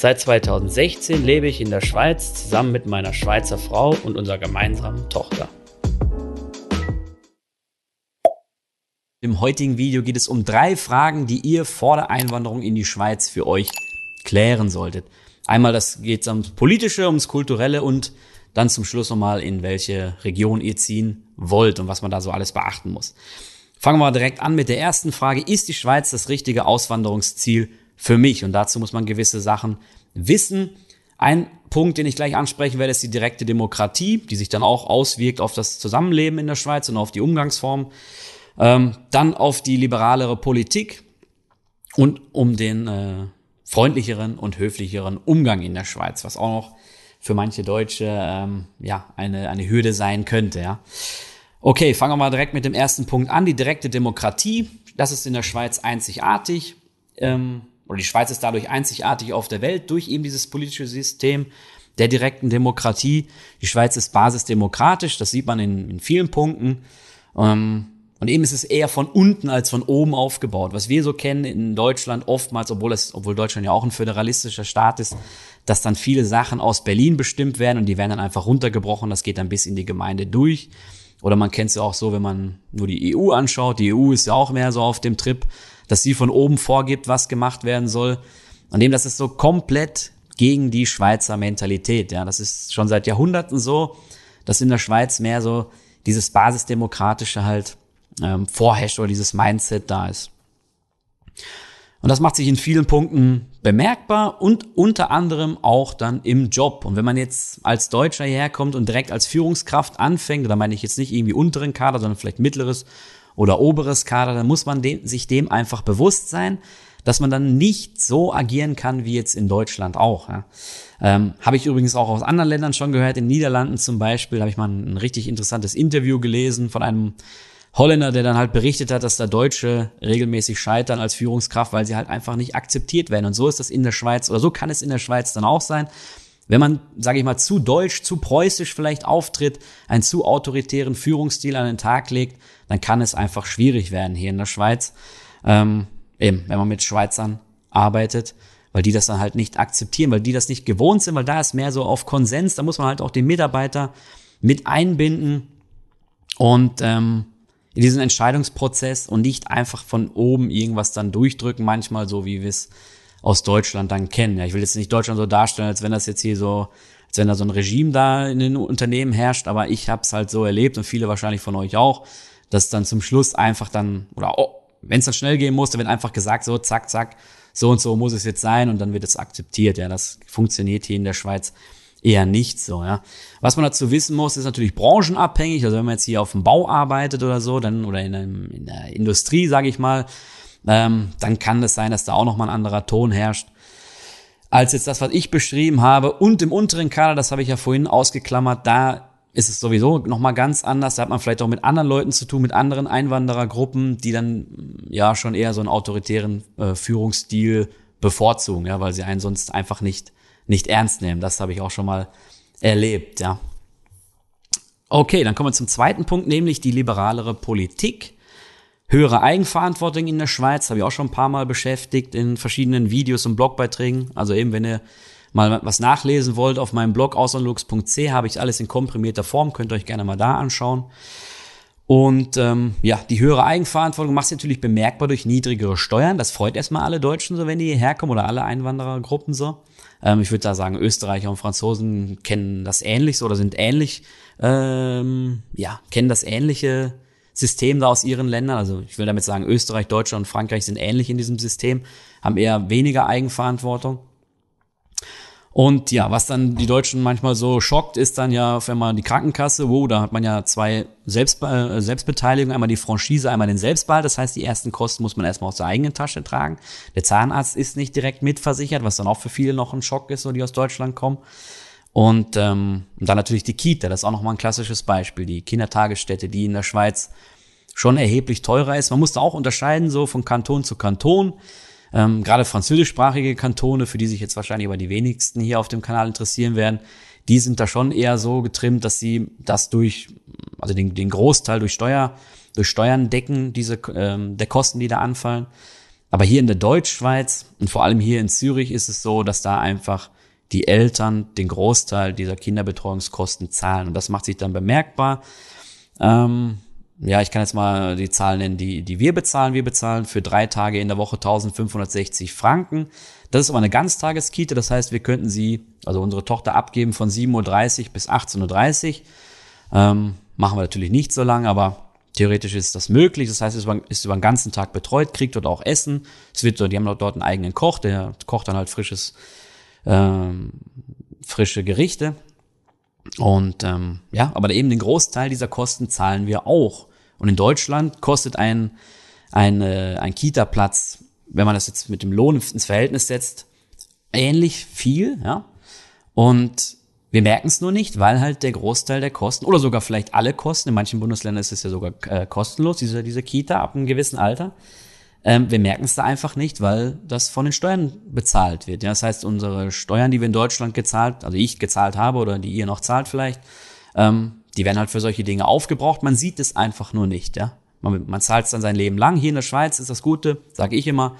Seit 2016 lebe ich in der Schweiz zusammen mit meiner Schweizer Frau und unserer gemeinsamen Tochter. Im heutigen Video geht es um drei Fragen, die ihr vor der Einwanderung in die Schweiz für euch klären solltet. Einmal das geht ums Politische, ums Kulturelle und dann zum Schluss nochmal, in welche Region ihr ziehen wollt und was man da so alles beachten muss. Fangen wir direkt an mit der ersten Frage. Ist die Schweiz das richtige Auswanderungsziel für mich? Und dazu muss man gewisse Sachen wissen. Ein Punkt, den ich gleich ansprechen werde, ist die direkte Demokratie, die sich dann auch auswirkt auf das Zusammenleben in der Schweiz und auf die Umgangsform. Ähm, dann auf die liberalere Politik und um den äh, freundlicheren und höflicheren Umgang in der Schweiz, was auch noch für manche Deutsche ähm, ja eine, eine Hürde sein könnte. Ja. Okay, fangen wir mal direkt mit dem ersten Punkt an. Die direkte Demokratie, das ist in der Schweiz einzigartig. Ähm, oder die Schweiz ist dadurch einzigartig auf der Welt durch eben dieses politische System der direkten Demokratie. Die Schweiz ist basisdemokratisch, das sieht man in, in vielen Punkten. Ähm, und eben ist es eher von unten als von oben aufgebaut. Was wir so kennen in Deutschland oftmals, obwohl es, obwohl Deutschland ja auch ein föderalistischer Staat ist, dass dann viele Sachen aus Berlin bestimmt werden und die werden dann einfach runtergebrochen. Das geht dann bis in die Gemeinde durch. Oder man kennt es ja auch so, wenn man nur die EU anschaut. Die EU ist ja auch mehr so auf dem Trip, dass sie von oben vorgibt, was gemacht werden soll. Und dem, das ist so komplett gegen die Schweizer Mentalität. Ja, das ist schon seit Jahrhunderten so, dass in der Schweiz mehr so dieses basisdemokratische halt ähm, vorherrscht oder dieses Mindset da ist. Und das macht sich in vielen Punkten bemerkbar und unter anderem auch dann im Job. Und wenn man jetzt als Deutscher hierher kommt und direkt als Führungskraft anfängt, da meine ich jetzt nicht irgendwie unteren Kader, sondern vielleicht mittleres oder oberes Kader, dann muss man dem, sich dem einfach bewusst sein, dass man dann nicht so agieren kann wie jetzt in Deutschland auch. Ja. Ähm, habe ich übrigens auch aus anderen Ländern schon gehört. In Niederlanden zum Beispiel habe ich mal ein richtig interessantes Interview gelesen von einem Holländer, der dann halt berichtet hat, dass da Deutsche regelmäßig scheitern als Führungskraft, weil sie halt einfach nicht akzeptiert werden. Und so ist das in der Schweiz oder so kann es in der Schweiz dann auch sein. Wenn man, sage ich mal, zu deutsch, zu preußisch vielleicht auftritt, einen zu autoritären Führungsstil an den Tag legt, dann kann es einfach schwierig werden hier in der Schweiz. Ähm, eben, wenn man mit Schweizern arbeitet, weil die das dann halt nicht akzeptieren, weil die das nicht gewohnt sind, weil da ist mehr so auf Konsens, da muss man halt auch den Mitarbeiter mit einbinden und ähm, in diesen Entscheidungsprozess und nicht einfach von oben irgendwas dann durchdrücken, manchmal so wie wir es aus Deutschland dann kennen. Ja, ich will jetzt nicht Deutschland so darstellen, als wenn das jetzt hier so, als wenn da so ein Regime da in den Unternehmen herrscht, aber ich habe es halt so erlebt und viele wahrscheinlich von euch auch, dass dann zum Schluss einfach dann, oder oh, wenn es dann schnell gehen muss, dann wird einfach gesagt, so zack, zack, so und so muss es jetzt sein und dann wird es akzeptiert. Ja, das funktioniert hier in der Schweiz eher nicht so, ja. Was man dazu wissen muss, ist natürlich branchenabhängig. Also wenn man jetzt hier auf dem Bau arbeitet oder so, dann oder in, einem, in der Industrie, sage ich mal, ähm, dann kann es sein, dass da auch nochmal ein anderer Ton herrscht als jetzt das, was ich beschrieben habe. Und im unteren Kader, das habe ich ja vorhin ausgeklammert, da ist es sowieso nochmal ganz anders. Da hat man vielleicht auch mit anderen Leuten zu tun, mit anderen Einwanderergruppen, die dann ja schon eher so einen autoritären äh, Führungsstil bevorzugen, ja, weil sie einen sonst einfach nicht nicht ernst nehmen. Das habe ich auch schon mal erlebt, ja. Okay, dann kommen wir zum zweiten Punkt, nämlich die liberalere Politik. Höhere Eigenverantwortung in der Schweiz, habe ich auch schon ein paar Mal beschäftigt in verschiedenen Videos und Blogbeiträgen. Also eben, wenn ihr mal was nachlesen wollt, auf meinem Blog außerlux.c habe ich alles in komprimierter Form, könnt ihr euch gerne mal da anschauen. Und ähm, ja, die höhere Eigenverantwortung macht sich natürlich bemerkbar durch niedrigere Steuern. Das freut erstmal alle Deutschen so, wenn die hierher kommen oder alle Einwanderergruppen so. Ähm, ich würde da sagen, Österreicher und Franzosen kennen das ähnlich so oder sind ähnlich, ähm, ja, kennen das ähnliche System da aus ihren Ländern. Also ich will damit sagen, Österreich, Deutschland und Frankreich sind ähnlich in diesem System, haben eher weniger Eigenverantwortung. Und ja, was dann die Deutschen manchmal so schockt, ist dann ja, wenn man die Krankenkasse, wow, da hat man ja zwei Selbst, äh, Selbstbeteiligungen, einmal die Franchise, einmal den Selbstbehalt. Das heißt, die ersten Kosten muss man erstmal aus der eigenen Tasche tragen. Der Zahnarzt ist nicht direkt mitversichert, was dann auch für viele noch ein Schock ist, so die aus Deutschland kommen. Und, ähm, dann natürlich die Kita, das ist auch nochmal ein klassisches Beispiel. Die Kindertagesstätte, die in der Schweiz schon erheblich teurer ist. Man muss da auch unterscheiden, so von Kanton zu Kanton. Ähm, gerade französischsprachige Kantone, für die sich jetzt wahrscheinlich aber die wenigsten hier auf dem Kanal interessieren werden, die sind da schon eher so getrimmt, dass sie das durch, also den, den Großteil durch Steuer, durch Steuern decken, diese ähm, der Kosten, die da anfallen. Aber hier in der Deutschschweiz und vor allem hier in Zürich ist es so, dass da einfach die Eltern den Großteil dieser Kinderbetreuungskosten zahlen. Und das macht sich dann bemerkbar. Ähm, ja, ich kann jetzt mal die Zahlen nennen, die, die wir bezahlen. Wir bezahlen für drei Tage in der Woche 1560 Franken. Das ist aber eine Ganztageskite, das heißt, wir könnten sie, also unsere Tochter abgeben von 7.30 Uhr bis 18.30 Uhr. Ähm, machen wir natürlich nicht so lange, aber theoretisch ist das möglich. Das heißt, es ist über den ganzen Tag betreut, kriegt dort auch Essen. Es wird die haben dort einen eigenen Koch, der kocht dann halt frisches, ähm, frische Gerichte. Und ähm, ja, aber eben den Großteil dieser Kosten zahlen wir auch. Und in Deutschland kostet ein, ein, äh, ein Kita-Platz, wenn man das jetzt mit dem Lohn ins Verhältnis setzt, ähnlich viel, ja. Und wir merken es nur nicht, weil halt der Großteil der Kosten oder sogar vielleicht alle Kosten, in manchen Bundesländern ist es ja sogar äh, kostenlos, diese, diese Kita ab einem gewissen Alter. Ähm, wir merken es da einfach nicht, weil das von den Steuern bezahlt wird. Ja, das heißt, unsere Steuern, die wir in Deutschland gezahlt, also ich gezahlt habe oder die ihr noch zahlt vielleicht, ähm, die werden halt für solche Dinge aufgebraucht. Man sieht es einfach nur nicht. Ja, man, man zahlt es dann sein Leben lang. Hier in der Schweiz ist das Gute, sage ich immer.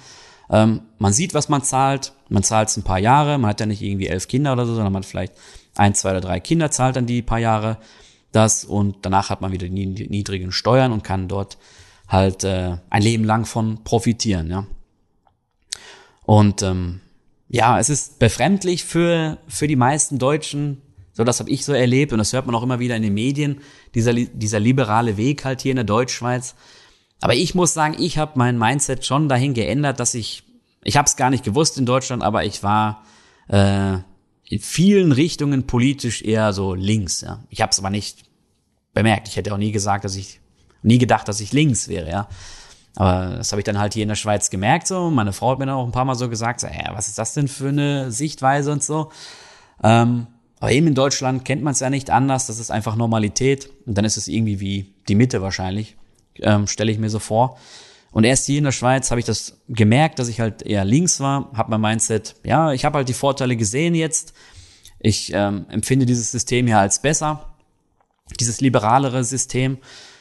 Ähm, man sieht, was man zahlt. Man zahlt es ein paar Jahre. Man hat ja nicht irgendwie elf Kinder oder so, sondern man hat vielleicht ein, zwei oder drei Kinder, zahlt dann die paar Jahre das und danach hat man wieder die niedrigen Steuern und kann dort halt äh, ein Leben lang von profitieren. Ja. Und ähm, ja, es ist befremdlich für, für die meisten Deutschen, so das habe ich so erlebt und das hört man auch immer wieder in den Medien, dieser, dieser liberale Weg halt hier in der Deutschschweiz. Aber ich muss sagen, ich habe mein Mindset schon dahin geändert, dass ich, ich habe es gar nicht gewusst in Deutschland, aber ich war äh, in vielen Richtungen politisch eher so links. Ja. Ich habe es aber nicht bemerkt. Ich hätte auch nie gesagt, dass ich nie gedacht, dass ich links wäre. Ja. Aber das habe ich dann halt hier in der Schweiz gemerkt. So, meine Frau hat mir dann auch ein paar Mal so gesagt, so, ja, was ist das denn für eine Sichtweise und so. Ähm, aber eben in Deutschland kennt man es ja nicht anders. Das ist einfach Normalität. Und dann ist es irgendwie wie die Mitte wahrscheinlich, ähm, stelle ich mir so vor. Und erst hier in der Schweiz habe ich das gemerkt, dass ich halt eher links war, habe mein Mindset, ja, ich habe halt die Vorteile gesehen jetzt. Ich ähm, empfinde dieses System hier als besser, dieses liberalere System.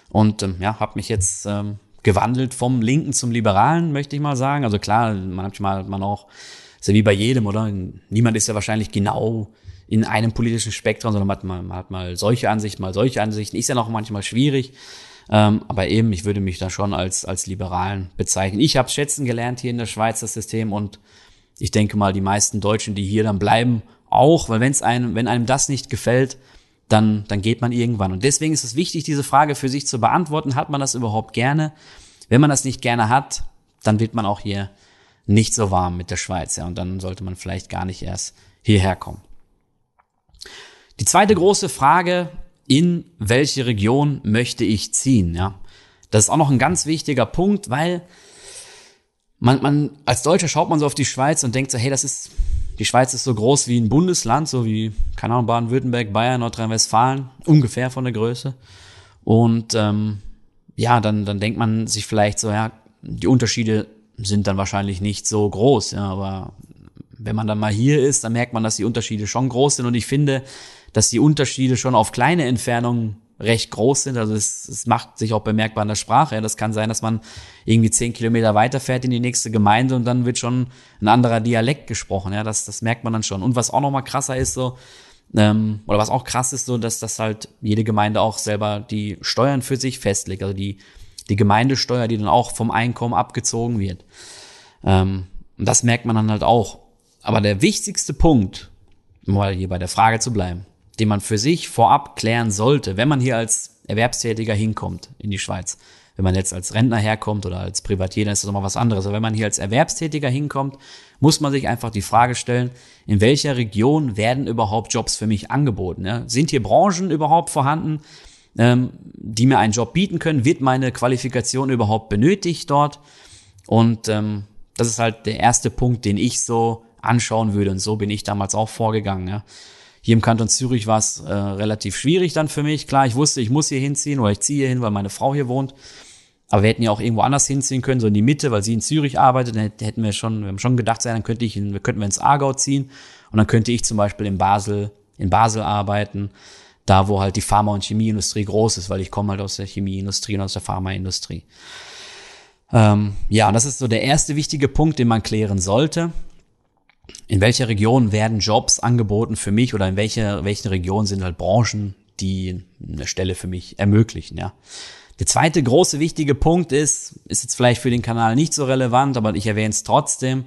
Und ähm, ja, habe mich jetzt ähm, gewandelt vom Linken zum Liberalen, möchte ich mal sagen. Also klar, manchmal hat man auch, ist ja wie bei jedem, oder? Niemand ist ja wahrscheinlich genau in einem politischen Spektrum, sondern man hat mal, man hat mal solche Ansichten, mal solche Ansichten. Ist ja noch manchmal schwierig. Ähm, aber eben, ich würde mich da schon als, als Liberalen bezeichnen. Ich habe schätzen gelernt hier in der Schweiz das System und ich denke mal, die meisten Deutschen, die hier dann bleiben, auch, weil wenn's einem, wenn einem das nicht gefällt, dann, dann geht man irgendwann. Und deswegen ist es wichtig, diese Frage für sich zu beantworten. Hat man das überhaupt gerne? Wenn man das nicht gerne hat, dann wird man auch hier nicht so warm mit der Schweiz. Ja, und dann sollte man vielleicht gar nicht erst hierher kommen. Die zweite große Frage in welche Region möchte ich ziehen, ja. Das ist auch noch ein ganz wichtiger Punkt, weil man, man, als Deutscher schaut man so auf die Schweiz und denkt so, hey, das ist, die Schweiz ist so groß wie ein Bundesland, so wie, keine Ahnung, Baden-Württemberg, Bayern, Nordrhein-Westfalen, ungefähr von der Größe. Und ähm, ja, dann, dann denkt man sich vielleicht so, ja, die Unterschiede sind dann wahrscheinlich nicht so groß, ja, aber wenn man dann mal hier ist, dann merkt man, dass die Unterschiede schon groß sind. Und ich finde, dass die Unterschiede schon auf kleine Entfernungen recht groß sind. Also es, es macht sich auch bemerkbar in der Sprache. Das kann sein, dass man irgendwie zehn Kilometer weiterfährt in die nächste Gemeinde und dann wird schon ein anderer Dialekt gesprochen. Ja, das, das merkt man dann schon. Und was auch noch mal krasser ist so, ähm, oder was auch krass ist so, dass das halt jede Gemeinde auch selber die Steuern für sich festlegt. Also die, die Gemeindesteuer, die dann auch vom Einkommen abgezogen wird. Ähm, und das merkt man dann halt auch. Aber der wichtigste Punkt, um mal hier bei der Frage zu bleiben, den man für sich vorab klären sollte, wenn man hier als Erwerbstätiger hinkommt in die Schweiz. Wenn man jetzt als Rentner herkommt oder als Privatier, dann ist das nochmal was anderes. Aber wenn man hier als Erwerbstätiger hinkommt, muss man sich einfach die Frage stellen, in welcher Region werden überhaupt Jobs für mich angeboten? Ja? Sind hier Branchen überhaupt vorhanden, ähm, die mir einen Job bieten können? Wird meine Qualifikation überhaupt benötigt dort? Und ähm, das ist halt der erste Punkt, den ich so anschauen würde. Und so bin ich damals auch vorgegangen. Ja? Hier im Kanton Zürich war es äh, relativ schwierig dann für mich. Klar, ich wusste, ich muss hier hinziehen oder ich ziehe hier hin, weil meine Frau hier wohnt. Aber wir hätten ja auch irgendwo anders hinziehen können, so in die Mitte, weil sie in Zürich arbeitet. Dann hätten wir schon, wir haben schon gedacht, dann könnte ich, in, könnten wir ins Aargau ziehen und dann könnte ich zum Beispiel in Basel, in Basel arbeiten, da wo halt die Pharma- und Chemieindustrie groß ist, weil ich komme halt aus der Chemieindustrie und aus der Pharmaindustrie. Ähm, ja, und das ist so der erste wichtige Punkt, den man klären sollte in welcher Region werden Jobs angeboten für mich oder in welcher, welchen Region sind halt Branchen, die eine Stelle für mich ermöglichen, ja. Der zweite große wichtige Punkt ist, ist jetzt vielleicht für den Kanal nicht so relevant, aber ich erwähne es trotzdem.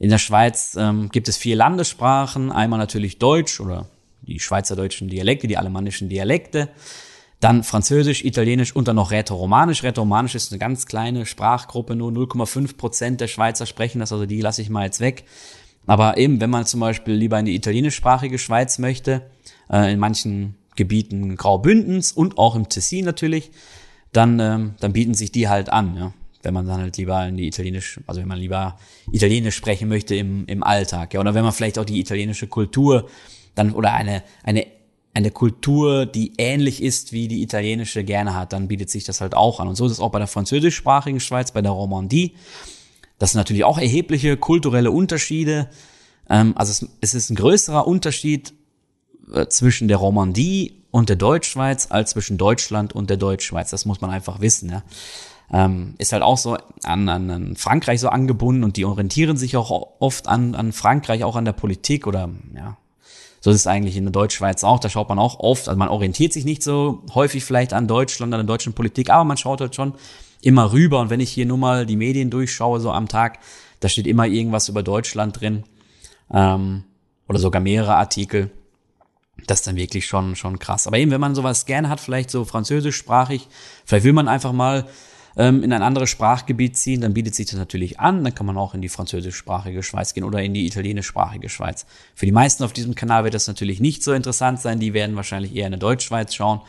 In der Schweiz ähm, gibt es vier Landessprachen. Einmal natürlich Deutsch oder die schweizerdeutschen Dialekte, die alemannischen Dialekte. Dann Französisch, Italienisch und dann noch Rätoromanisch. Rätoromanisch ist eine ganz kleine Sprachgruppe, nur 0,5 Prozent der Schweizer sprechen das, also die lasse ich mal jetzt weg. Aber eben, wenn man zum Beispiel lieber in die italienischsprachige Schweiz möchte, äh, in manchen Gebieten Graubündens und auch im Tessin natürlich, dann, ähm, dann bieten sich die halt an, ja. Wenn man dann halt lieber in die Italienisch, also wenn man lieber Italienisch sprechen möchte im, im Alltag, ja. Oder wenn man vielleicht auch die italienische Kultur dann, oder eine, eine, eine Kultur, die ähnlich ist, wie die italienische gerne hat, dann bietet sich das halt auch an. Und so ist es auch bei der französischsprachigen Schweiz, bei der Romandie. Das sind natürlich auch erhebliche kulturelle Unterschiede. Ähm, also es, ist ein größerer Unterschied äh, zwischen der Romandie und der Deutschschweiz als zwischen Deutschland und der Deutschschweiz. Das muss man einfach wissen. Ja. Ähm, ist halt auch so an, an, an Frankreich so angebunden und die orientieren sich auch oft an, an Frankreich, auch an der Politik oder ja, so ist es eigentlich in der Deutschschweiz auch. Da schaut man auch oft, also man orientiert sich nicht so häufig vielleicht an Deutschland, an der deutschen Politik, aber man schaut halt schon immer rüber. Und wenn ich hier nur mal die Medien durchschaue, so am Tag, da steht immer irgendwas über Deutschland drin. Ähm, oder sogar mehrere Artikel. Das ist dann wirklich schon, schon krass. Aber eben, wenn man sowas gerne hat, vielleicht so französischsprachig, vielleicht will man einfach mal ähm, in ein anderes Sprachgebiet ziehen, dann bietet sich das natürlich an. Dann kann man auch in die französischsprachige Schweiz gehen oder in die italienischsprachige Schweiz. Für die meisten auf diesem Kanal wird das natürlich nicht so interessant sein. Die werden wahrscheinlich eher in der Deutschschweiz schauen.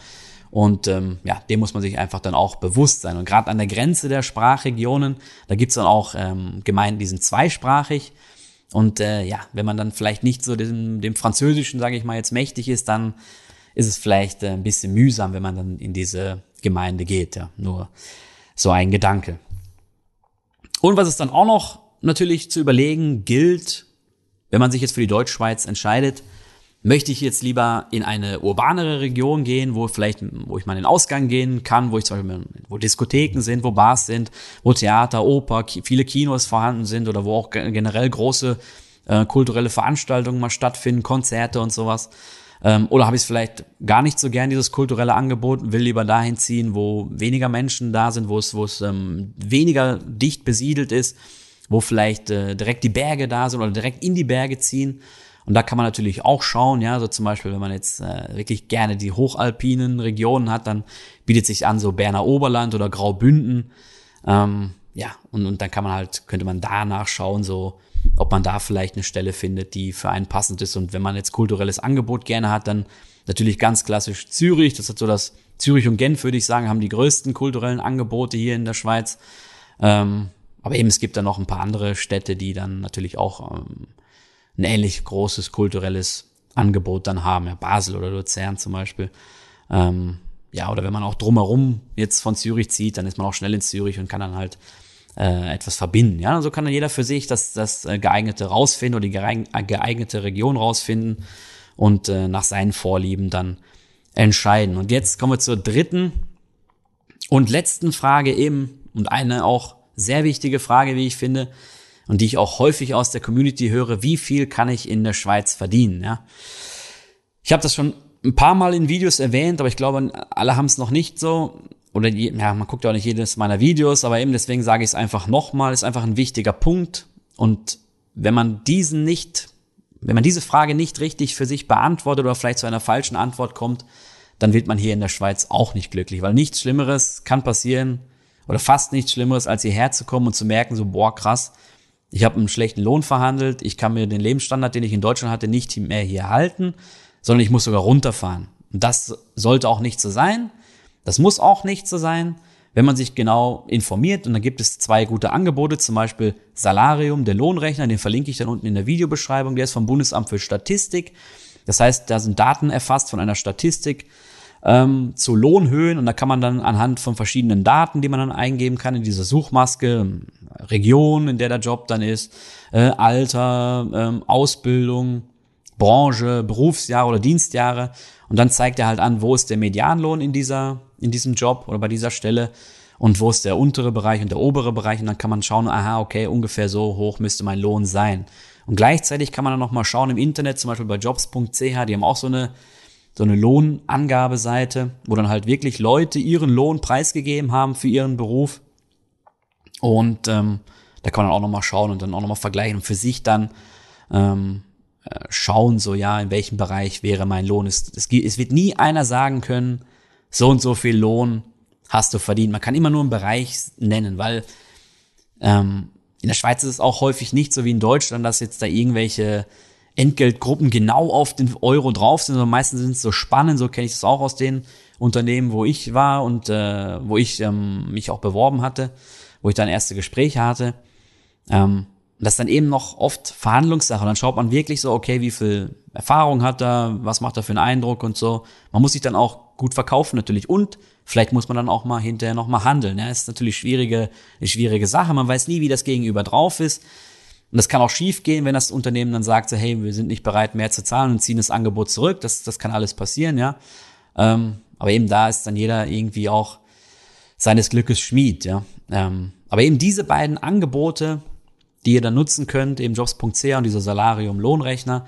Und ähm, ja, dem muss man sich einfach dann auch bewusst sein. Und gerade an der Grenze der Sprachregionen, da gibt's dann auch ähm, Gemeinden, die sind zweisprachig. Und äh, ja, wenn man dann vielleicht nicht so dem, dem Französischen, sage ich mal, jetzt mächtig ist, dann ist es vielleicht äh, ein bisschen mühsam, wenn man dann in diese Gemeinde geht. Ja, nur so ein Gedanke. Und was es dann auch noch natürlich zu überlegen gilt, wenn man sich jetzt für die Deutschschweiz entscheidet, Möchte ich jetzt lieber in eine urbanere Region gehen, wo vielleicht, wo ich mal in den Ausgang gehen kann, wo ich zum Beispiel, wo Diskotheken sind, wo Bars sind, wo Theater, Oper, viele Kinos vorhanden sind oder wo auch generell große äh, kulturelle Veranstaltungen mal stattfinden, Konzerte und sowas. Ähm, oder habe ich es vielleicht gar nicht so gern, dieses kulturelle Angebot, will lieber dahin ziehen, wo weniger Menschen da sind, wo es, wo es ähm, weniger dicht besiedelt ist, wo vielleicht äh, direkt die Berge da sind oder direkt in die Berge ziehen. Und da kann man natürlich auch schauen, ja, so zum Beispiel, wenn man jetzt äh, wirklich gerne die hochalpinen Regionen hat, dann bietet sich an so Berner Oberland oder Graubünden. Ähm, ja, und, und dann kann man halt, könnte man danach schauen, so, ob man da vielleicht eine Stelle findet, die für einen passend ist. Und wenn man jetzt kulturelles Angebot gerne hat, dann natürlich ganz klassisch Zürich. Das hat so das Zürich und Genf, würde ich sagen, haben die größten kulturellen Angebote hier in der Schweiz. Ähm, aber eben, es gibt dann noch ein paar andere Städte, die dann natürlich auch ähm, ein ähnlich großes kulturelles Angebot dann haben. Ja, Basel oder Luzern zum Beispiel. Ähm, ja, oder wenn man auch drumherum jetzt von Zürich zieht, dann ist man auch schnell in Zürich und kann dann halt äh, etwas verbinden. Ja, so also kann dann jeder für sich das, das äh, geeignete rausfinden oder die äh, geeignete Region rausfinden und äh, nach seinen Vorlieben dann entscheiden. Und jetzt kommen wir zur dritten und letzten Frage eben und eine auch sehr wichtige Frage, wie ich finde und die ich auch häufig aus der Community höre, wie viel kann ich in der Schweiz verdienen, ja. Ich habe das schon ein paar Mal in Videos erwähnt, aber ich glaube, alle haben es noch nicht so. Oder ja, man guckt ja auch nicht jedes meiner Videos, aber eben deswegen sage ich es einfach nochmal, ist einfach ein wichtiger Punkt. Und wenn man diesen nicht, wenn man diese Frage nicht richtig für sich beantwortet oder vielleicht zu einer falschen Antwort kommt, dann wird man hier in der Schweiz auch nicht glücklich, weil nichts Schlimmeres kann passieren oder fast nichts Schlimmeres, als hierher zu kommen und zu merken, so, boah, krass, ich habe einen schlechten Lohn verhandelt, ich kann mir den Lebensstandard, den ich in Deutschland hatte, nicht mehr hier halten, sondern ich muss sogar runterfahren. Und das sollte auch nicht so sein. Das muss auch nicht so sein, wenn man sich genau informiert. Und dann gibt es zwei gute Angebote, zum Beispiel Salarium, der Lohnrechner, den verlinke ich dann unten in der Videobeschreibung. Der ist vom Bundesamt für Statistik. Das heißt, da sind Daten erfasst von einer Statistik ähm, zu Lohnhöhen. Und da kann man dann anhand von verschiedenen Daten, die man dann eingeben kann in dieser Suchmaske, Region, in der der Job dann ist, äh, Alter, ähm, Ausbildung, Branche, Berufsjahre oder Dienstjahre. Und dann zeigt er halt an, wo ist der Medianlohn in dieser in diesem Job oder bei dieser Stelle und wo ist der untere Bereich und der obere Bereich. Und dann kann man schauen, aha, okay, ungefähr so hoch müsste mein Lohn sein. Und gleichzeitig kann man dann noch mal schauen im Internet, zum Beispiel bei jobs.ch, die haben auch so eine so eine Lohnangabeseite, wo dann halt wirklich Leute ihren Lohn preisgegeben haben für ihren Beruf. Und ähm, da kann man auch nochmal schauen und dann auch nochmal vergleichen und für sich dann ähm, äh, schauen, so ja, in welchem Bereich wäre mein Lohn. Es, es, es wird nie einer sagen können, so und so viel Lohn hast du verdient. Man kann immer nur einen Bereich nennen, weil ähm, in der Schweiz ist es auch häufig nicht so wie in Deutschland, dass jetzt da irgendwelche Entgeltgruppen genau auf den Euro drauf sind, sondern meistens sind es so Spannen, so kenne ich das auch aus den Unternehmen, wo ich war und äh, wo ich ähm, mich auch beworben hatte, wo ich dann erste Gespräche hatte. Ähm, das ist dann eben noch oft Verhandlungssache. dann schaut man wirklich so, okay, wie viel Erfahrung hat er, was macht er für einen Eindruck und so. Man muss sich dann auch gut verkaufen natürlich. Und vielleicht muss man dann auch mal hinterher noch mal handeln. Ja, ist natürlich schwierige, eine schwierige Sache. Man weiß nie, wie das Gegenüber drauf ist. Und das kann auch schief gehen, wenn das Unternehmen dann sagt, so, hey, wir sind nicht bereit, mehr zu zahlen und ziehen das Angebot zurück. Das, das kann alles passieren, ja. Ähm, aber eben da ist dann jeder irgendwie auch seines Glückes Schmied, ja. Ähm, aber eben diese beiden Angebote, die ihr dann nutzen könnt, eben jobs.ch und dieser Salarium Lohnrechner,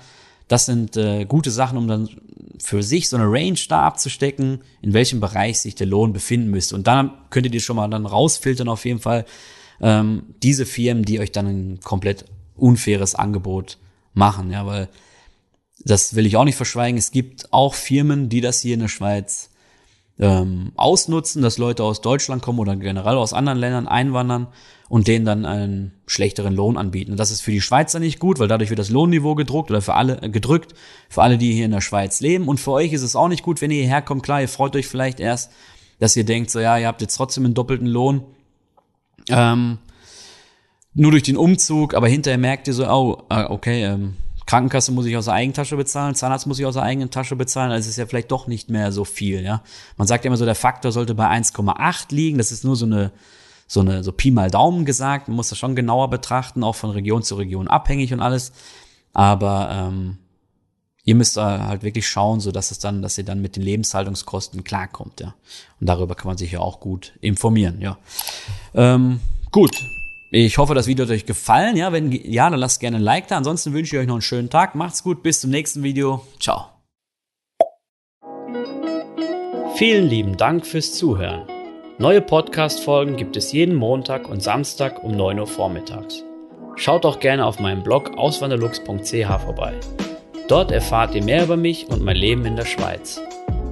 das sind äh, gute Sachen, um dann für sich so eine Range da abzustecken, in welchem Bereich sich der Lohn befinden müsste. Und dann könntet ihr schon mal dann rausfiltern auf jeden Fall ähm, diese Firmen, die euch dann komplett unfaires Angebot machen, ja, weil das will ich auch nicht verschweigen. Es gibt auch Firmen, die das hier in der Schweiz ähm, ausnutzen, dass Leute aus Deutschland kommen oder generell aus anderen Ländern einwandern und denen dann einen schlechteren Lohn anbieten. Das ist für die Schweizer nicht gut, weil dadurch wird das Lohnniveau gedruckt oder für alle äh, gedrückt, für alle, die hier in der Schweiz leben. Und für euch ist es auch nicht gut, wenn ihr hierher kommt. Klar, ihr freut euch vielleicht erst, dass ihr denkt, so ja, ihr habt jetzt trotzdem einen doppelten Lohn. Ähm, nur durch den Umzug, aber hinterher merkt ihr so, oh, ah, okay, ähm, Krankenkasse muss ich aus der Eigentasche bezahlen, Zahnarzt muss ich aus der eigenen Tasche bezahlen, also ist ja vielleicht doch nicht mehr so viel, ja. Man sagt ja immer so, der Faktor sollte bei 1,8 liegen, das ist nur so eine, so eine, so Pi mal Daumen gesagt, man muss das schon genauer betrachten, auch von Region zu Region abhängig und alles, aber ähm, ihr müsst halt wirklich schauen, so dass es dann, dass ihr dann mit den Lebenshaltungskosten klarkommt, ja. Und darüber kann man sich ja auch gut informieren, ja. Ähm, gut, ich hoffe, das Video hat euch gefallen. Ja, wenn ja, dann lasst gerne ein Like da. Ansonsten wünsche ich euch noch einen schönen Tag. Macht's gut, bis zum nächsten Video. Ciao. Vielen lieben Dank fürs Zuhören. Neue Podcast-Folgen gibt es jeden Montag und Samstag um 9 Uhr vormittags. Schaut auch gerne auf meinem Blog auswanderlux.ch vorbei. Dort erfahrt ihr mehr über mich und mein Leben in der Schweiz.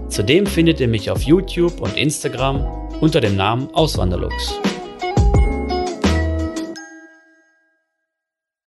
Zudem findet ihr mich auf YouTube und Instagram unter dem Namen Auswanderlux.